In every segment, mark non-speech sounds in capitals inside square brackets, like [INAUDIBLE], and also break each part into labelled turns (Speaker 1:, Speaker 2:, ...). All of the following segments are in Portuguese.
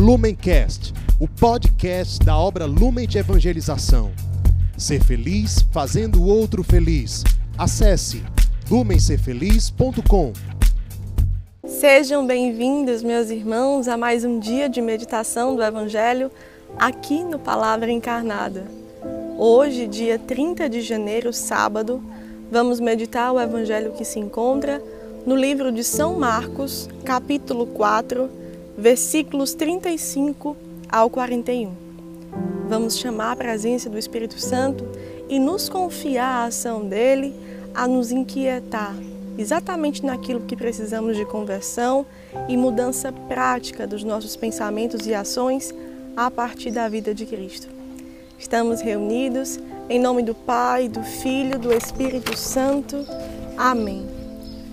Speaker 1: Lumencast, o podcast da obra Lumen de Evangelização. Ser feliz fazendo o outro feliz. Acesse lumencerfeliz.com.
Speaker 2: Sejam bem-vindos, meus irmãos, a mais um dia de meditação do Evangelho aqui no Palavra Encarnada. Hoje, dia 30 de janeiro, sábado, vamos meditar o Evangelho que se encontra no livro de São Marcos, capítulo 4, versículos 35 ao 41. Vamos chamar a presença do Espírito Santo e nos confiar a ação dele a nos inquietar exatamente naquilo que precisamos de conversão e mudança prática dos nossos pensamentos e ações a partir da vida de Cristo. Estamos reunidos em nome do Pai, do Filho, do Espírito Santo. Amém.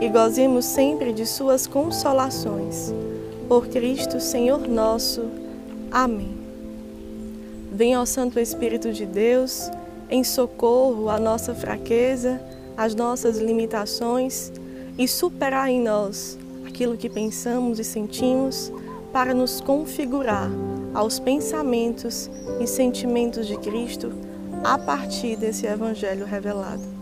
Speaker 2: e gozemos sempre de Suas consolações. Por Cristo, Senhor nosso. Amém. Venha ao Santo Espírito de Deus em socorro à nossa fraqueza, às nossas limitações e superar em nós aquilo que pensamos e sentimos para nos configurar aos pensamentos e sentimentos de Cristo a partir desse Evangelho revelado.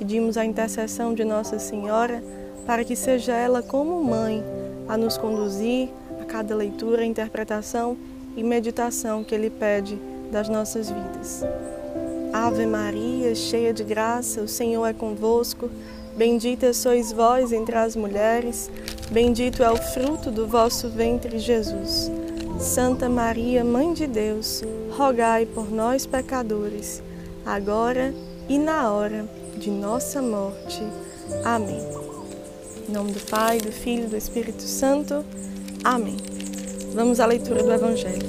Speaker 2: Pedimos a intercessão de Nossa Senhora para que seja ela, como mãe, a nos conduzir a cada leitura, interpretação e meditação que Ele pede das nossas vidas. Ave Maria, cheia de graça, o Senhor é convosco. Bendita sois vós entre as mulheres, bendito é o fruto do vosso ventre, Jesus. Santa Maria, Mãe de Deus, rogai por nós, pecadores, agora e na hora de nossa morte. Amém. Em nome do Pai, do Filho e do Espírito Santo. Amém. Vamos à leitura do Evangelho.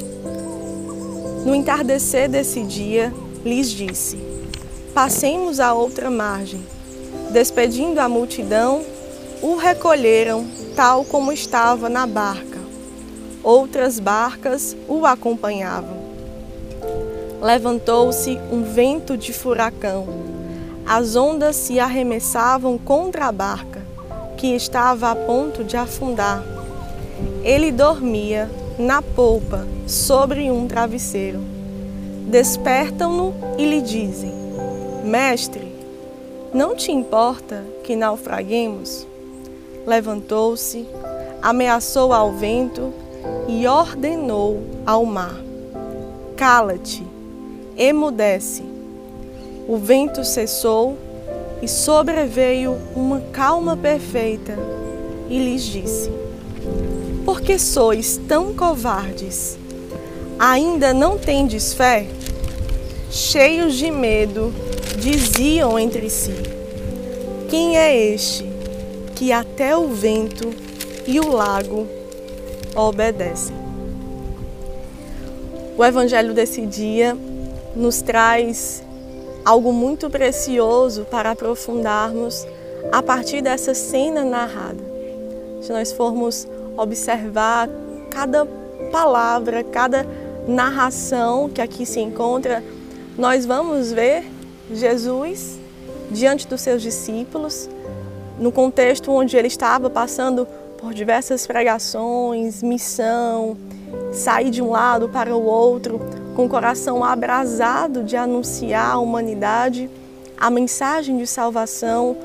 Speaker 2: No entardecer desse dia, lhes disse: Passemos à outra margem. Despedindo a multidão, o recolheram tal como estava na barca. Outras barcas o acompanhavam. Levantou-se um vento de furacão as ondas se arremessavam contra a barca, que estava a ponto de afundar. Ele dormia na polpa, sobre um travesseiro. Despertam-no e lhe dizem: Mestre, não te importa que naufraguemos? Levantou-se, ameaçou ao vento e ordenou ao mar: Cala-te, emudece. O vento cessou e sobreveio uma calma perfeita e lhes disse: Por que sois tão covardes? Ainda não tendes fé? Cheios de medo, diziam entre si: Quem é este que até o vento e o lago obedecem? O evangelho desse dia nos traz algo muito precioso para aprofundarmos a partir dessa cena narrada. Se nós formos observar cada palavra, cada narração que aqui se encontra, nós vamos ver Jesus diante dos seus discípulos, no contexto onde ele estava passando por diversas pregações, missão, sair de um lado para o outro, com o coração abrasado de anunciar à humanidade a mensagem de salvação,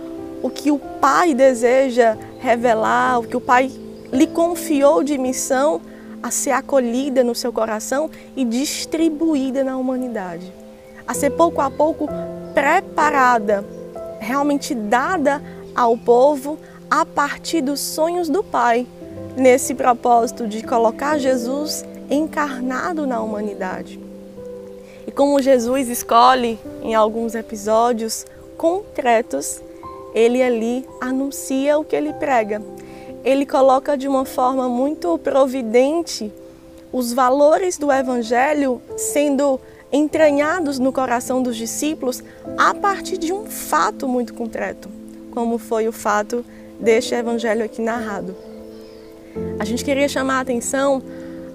Speaker 2: o que o Pai deseja revelar, o que o Pai lhe confiou de missão a ser acolhida no seu coração e distribuída na humanidade, a ser pouco a pouco preparada, realmente dada ao povo a partir dos sonhos do Pai, nesse propósito de colocar Jesus encarnado na humanidade. E como Jesus escolhe em alguns episódios concretos, ele ali anuncia o que ele prega. Ele coloca de uma forma muito providente os valores do Evangelho sendo entranhados no coração dos discípulos a partir de um fato muito concreto, como foi o fato deste Evangelho aqui narrado. A gente queria chamar a atenção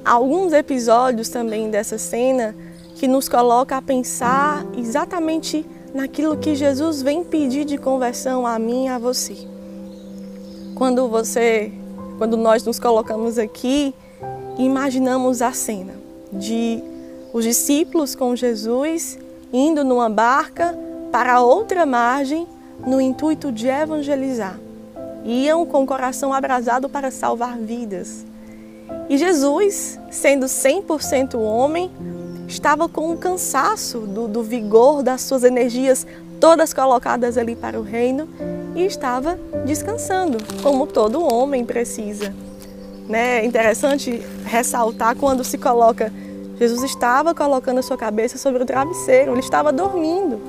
Speaker 2: alguns episódios também dessa cena que nos coloca a pensar exatamente naquilo que Jesus vem pedir de conversão a mim e a você. Quando você, quando nós nos colocamos aqui, imaginamos a cena de os discípulos com Jesus indo numa barca para outra margem no intuito de evangelizar. Iam com o coração abrasado para salvar vidas. E Jesus, sendo 100% homem, estava com um cansaço do, do vigor das suas energias todas colocadas ali para o reino e estava descansando, como todo homem precisa. Né? É interessante ressaltar quando se coloca Jesus estava colocando a sua cabeça sobre o travesseiro, ele estava dormindo.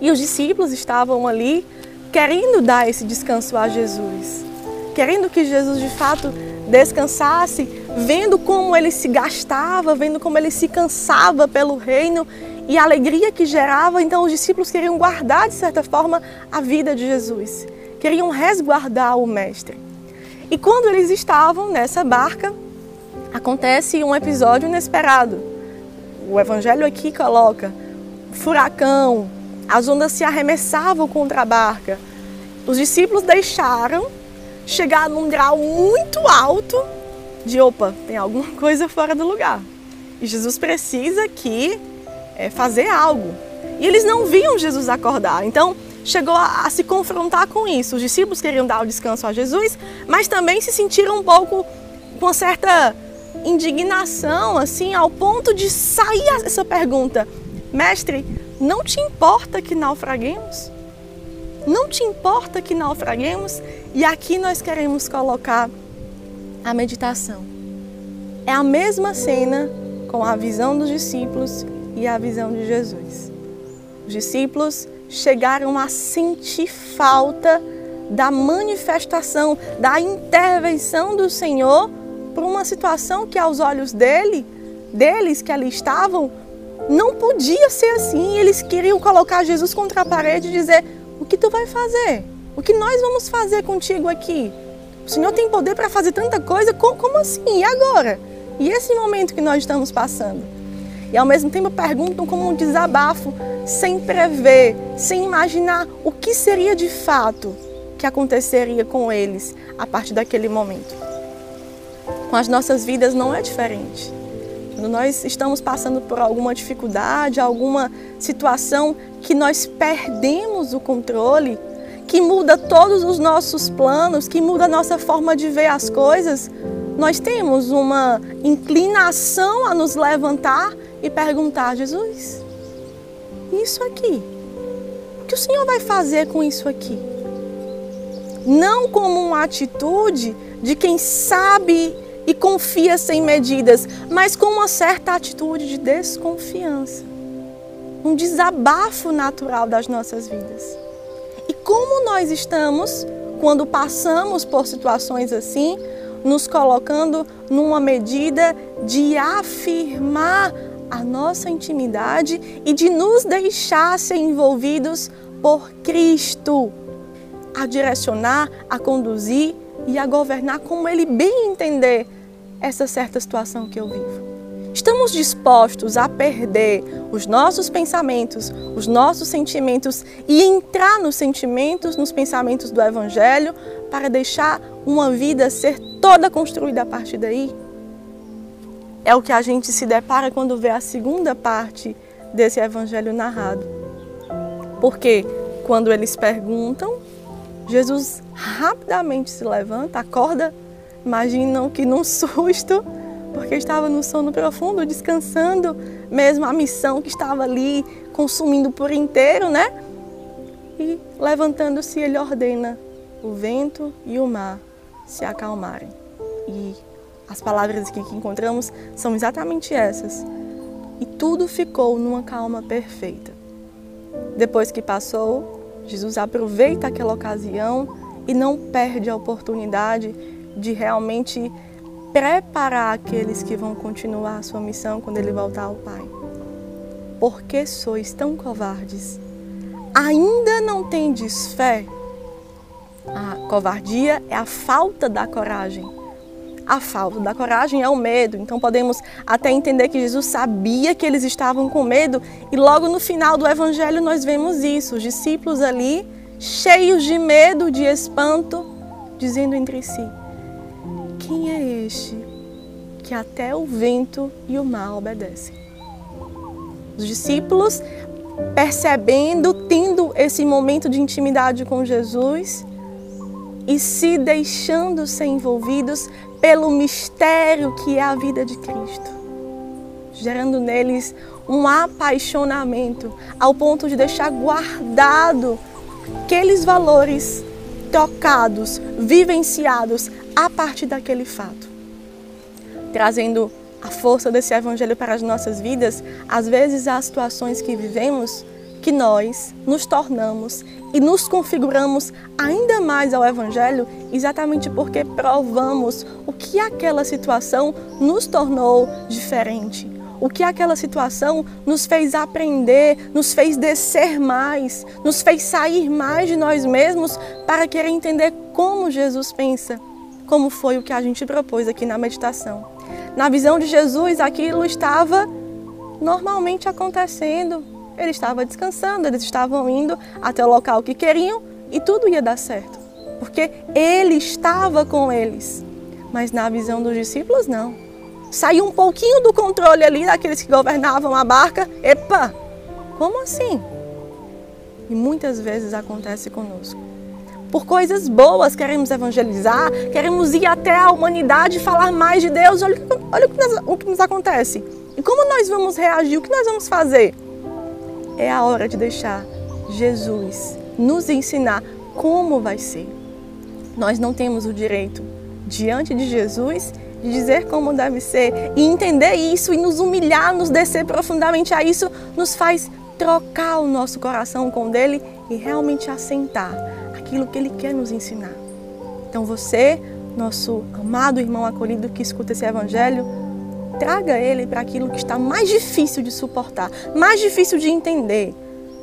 Speaker 2: E os discípulos estavam ali querendo dar esse descanso a Jesus, querendo que Jesus de fato descansasse, vendo como ele se gastava, vendo como ele se cansava pelo reino e a alegria que gerava. Então, os discípulos queriam guardar, de certa forma, a vida de Jesus, queriam resguardar o Mestre. E quando eles estavam nessa barca, acontece um episódio inesperado. O Evangelho aqui coloca furacão, as ondas se arremessavam contra a barca. Os discípulos deixaram chegar num grau muito alto de opa, tem alguma [LAUGHS] coisa fora do lugar. E Jesus precisa aqui é, fazer algo. E eles não viam Jesus acordar. Então chegou a, a se confrontar com isso. Os discípulos queriam dar o descanso a Jesus, mas também se sentiram um pouco com certa indignação, assim, ao ponto de sair essa pergunta: Mestre, não te importa que naufraguemos? Não te importa que naufraguemos? E aqui nós queremos colocar a meditação. É a mesma cena com a visão dos discípulos e a visão de Jesus. Os discípulos chegaram a sentir falta da manifestação, da intervenção do Senhor por uma situação que aos olhos dele, deles que ali estavam, não podia ser assim. Eles queriam colocar Jesus contra a parede e dizer: "O que tu vai fazer? O que nós vamos fazer contigo aqui? O Senhor tem poder para fazer tanta coisa, como assim? E agora? E esse momento que nós estamos passando?" E ao mesmo tempo perguntam como um desabafo, sem prever, sem imaginar o que seria de fato que aconteceria com eles a partir daquele momento com as nossas vidas não é diferente. Quando nós estamos passando por alguma dificuldade, alguma situação que nós perdemos o controle, que muda todos os nossos planos, que muda a nossa forma de ver as coisas, nós temos uma inclinação a nos levantar e perguntar: Jesus, isso aqui, o que o Senhor vai fazer com isso aqui? Não como uma atitude de quem sabe e confia sem medidas, mas com uma certa atitude de desconfiança. Um desabafo natural das nossas vidas. E como nós estamos, quando passamos por situações assim, nos colocando numa medida de afirmar a nossa intimidade e de nos deixar ser envolvidos por Cristo, a direcionar, a conduzir e a governar como Ele bem entender essa certa situação que eu vivo. Estamos dispostos a perder os nossos pensamentos, os nossos sentimentos e entrar nos sentimentos, nos pensamentos do Evangelho para deixar uma vida ser toda construída a partir daí? É o que a gente se depara quando vê a segunda parte desse Evangelho narrado. Porque quando eles perguntam, Jesus rapidamente se levanta, acorda, imaginam que num [LAUGHS] susto, porque estava no sono profundo, descansando, mesmo a missão que estava ali consumindo por inteiro, né? E levantando-se, ele ordena o vento e o mar se acalmarem. E as palavras que encontramos são exatamente essas. E tudo ficou numa calma perfeita. Depois que passou, Jesus aproveita aquela ocasião e não perde a oportunidade de realmente preparar aqueles que vão continuar a sua missão quando ele voltar ao Pai. Por que sois tão covardes? Ainda não tendes fé? A covardia é a falta da coragem. A falta da coragem é o medo. Então podemos até entender que Jesus sabia que eles estavam com medo e logo no final do evangelho nós vemos isso, os discípulos ali cheios de medo, de espanto, dizendo entre si: Quem é este que até o vento e o mar obedecem? Os discípulos percebendo, tendo esse momento de intimidade com Jesus, e se deixando ser envolvidos pelo mistério que é a vida de Cristo, gerando neles um apaixonamento ao ponto de deixar guardado aqueles valores tocados, vivenciados a partir daquele fato. Trazendo a força desse evangelho para as nossas vidas, às vezes há situações que vivemos que nós nos tornamos e nos configuramos ainda mais ao Evangelho exatamente porque provamos o que aquela situação nos tornou diferente, o que aquela situação nos fez aprender, nos fez descer mais, nos fez sair mais de nós mesmos para querer entender como Jesus pensa, como foi o que a gente propôs aqui na meditação. Na visão de Jesus, aquilo estava normalmente acontecendo, ele estava descansando, eles estavam indo até o local que queriam e tudo ia dar certo, porque ele estava com eles. Mas na visão dos discípulos, não. Saiu um pouquinho do controle ali daqueles que governavam a barca. Epa! Como assim? E muitas vezes acontece conosco. Por coisas boas, queremos evangelizar, queremos ir até a humanidade falar mais de Deus. Olha, olha o, que o que nos acontece. E como nós vamos reagir? O que nós vamos fazer? É a hora de deixar Jesus nos ensinar como vai ser. Nós não temos o direito, diante de Jesus, de dizer como deve ser e entender isso e nos humilhar, nos descer profundamente a isso, nos faz trocar o nosso coração com dele e realmente assentar aquilo que ele quer nos ensinar. Então você, nosso amado irmão acolhido que escuta esse evangelho, traga ele para aquilo que está mais difícil de suportar, mais difícil de entender,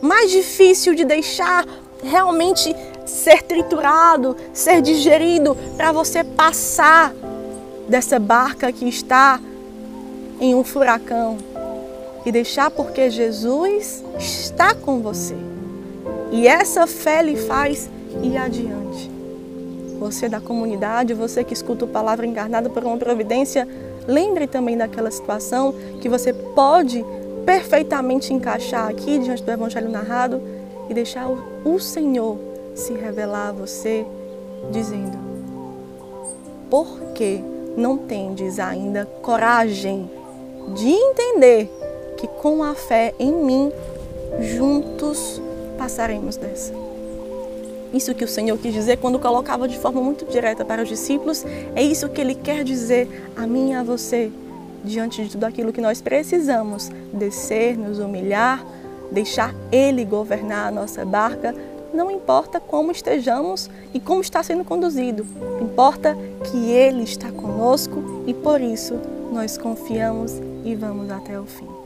Speaker 2: mais difícil de deixar realmente ser triturado, ser digerido, para você passar dessa barca que está em um furacão e deixar porque Jesus está com você. E essa fé lhe faz ir adiante. Você da comunidade, você que escuta a palavra encarnada por uma providência, Lembre também daquela situação que você pode perfeitamente encaixar aqui diante do Evangelho narrado e deixar o Senhor se revelar a você, dizendo: Por que não tendes ainda coragem de entender que com a fé em mim, juntos passaremos dessa? Isso que o Senhor quis dizer quando colocava de forma muito direta para os discípulos, é isso que ele quer dizer a mim e a você, diante de tudo aquilo que nós precisamos, descer, nos humilhar, deixar ele governar a nossa barca, não importa como estejamos e como está sendo conduzido, importa que ele está conosco e por isso nós confiamos e vamos até o fim.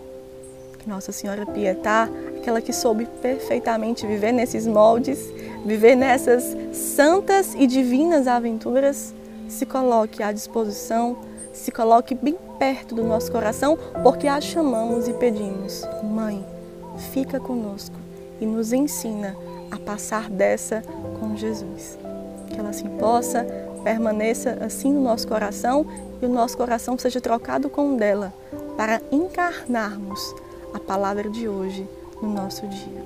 Speaker 2: Nossa Senhora Pietá, aquela que soube perfeitamente viver nesses moldes, viver nessas santas e divinas aventuras, se coloque à disposição, se coloque bem perto do nosso coração, porque a chamamos e pedimos: Mãe, fica conosco e nos ensina a passar dessa com Jesus. Que ela assim possa, permaneça assim no nosso coração e o nosso coração seja trocado com o dela, para encarnarmos a palavra de hoje no nosso dia.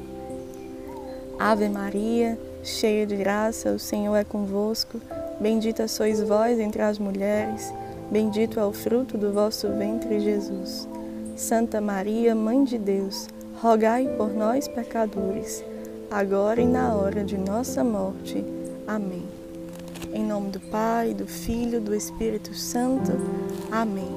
Speaker 2: Ave Maria, cheia de graça, o Senhor é convosco. Bendita sois vós entre as mulheres, bendito é o fruto do vosso ventre, Jesus. Santa Maria, Mãe de Deus, rogai por nós, pecadores, agora e na hora de nossa morte. Amém. Em nome do Pai, do Filho, do Espírito Santo. Amém.